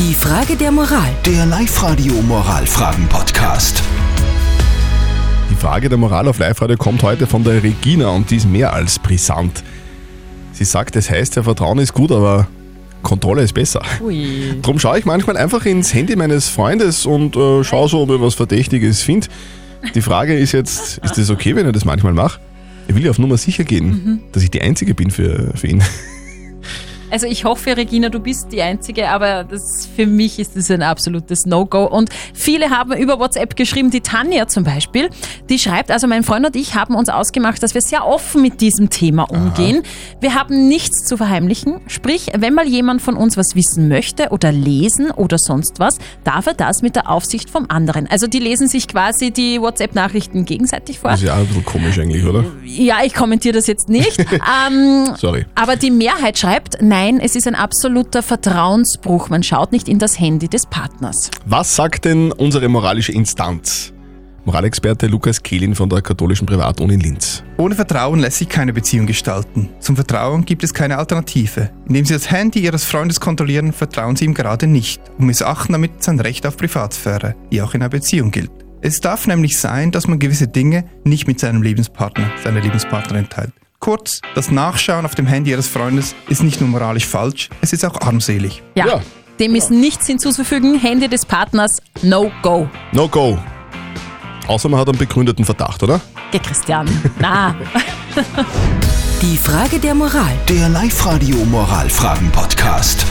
Die Frage der Moral. Der Live-Radio Moralfragen-Podcast. Die Frage der Moral auf Live-Radio kommt heute von der Regina und die ist mehr als brisant. Sie sagt, es heißt ja, Vertrauen ist gut, aber Kontrolle ist besser. Ui. Drum schaue ich manchmal einfach ins Handy meines Freundes und äh, schaue so, ob ich was Verdächtiges finde. Die Frage ist jetzt, ist das okay, wenn ich das manchmal mache? Ich will ja auf Nummer sicher gehen, dass ich die Einzige bin für, für ihn. Also ich hoffe, Regina, du bist die Einzige, aber das, für mich ist das ein absolutes No-Go. Und viele haben über WhatsApp geschrieben, die Tanja zum Beispiel, die schreibt, also mein Freund und ich haben uns ausgemacht, dass wir sehr offen mit diesem Thema umgehen. Wir haben nichts zu verheimlichen. Sprich, wenn mal jemand von uns was wissen möchte oder lesen oder sonst was, darf er das mit der Aufsicht vom anderen. Also die lesen sich quasi die WhatsApp-Nachrichten gegenseitig vor. Das ist ja auch ein bisschen komisch eigentlich, oder? Ja, ich kommentiere das jetzt nicht. ähm, Sorry. aber die Mehrheit schreibt, nein, es ist ein absoluter Vertrauensbruch. Man schaut nicht in das Handy des Partners. Was sagt denn unsere moralische Instanz? Moralexperte Lukas Kehlin von der katholischen Privatuni in Linz. Ohne Vertrauen lässt sich keine Beziehung gestalten. Zum Vertrauen gibt es keine Alternative. Indem Sie das Handy Ihres Freundes kontrollieren, vertrauen Sie ihm gerade nicht und missachten damit sein Recht auf Privatsphäre, die auch in einer Beziehung gilt. Es darf nämlich sein, dass man gewisse Dinge nicht mit seinem Lebenspartner, seiner Lebenspartnerin teilt. Kurz, das Nachschauen auf dem Handy Ihres Freundes ist nicht nur moralisch falsch, es ist auch armselig. Ja, Ja. dem ist nichts hinzuzufügen. Handy des Partners, no go. No go. Außer man hat einen begründeten Verdacht, oder? Geh, Christian. Na, Die Frage der Moral. Der Live-Radio Moralfragen-Podcast.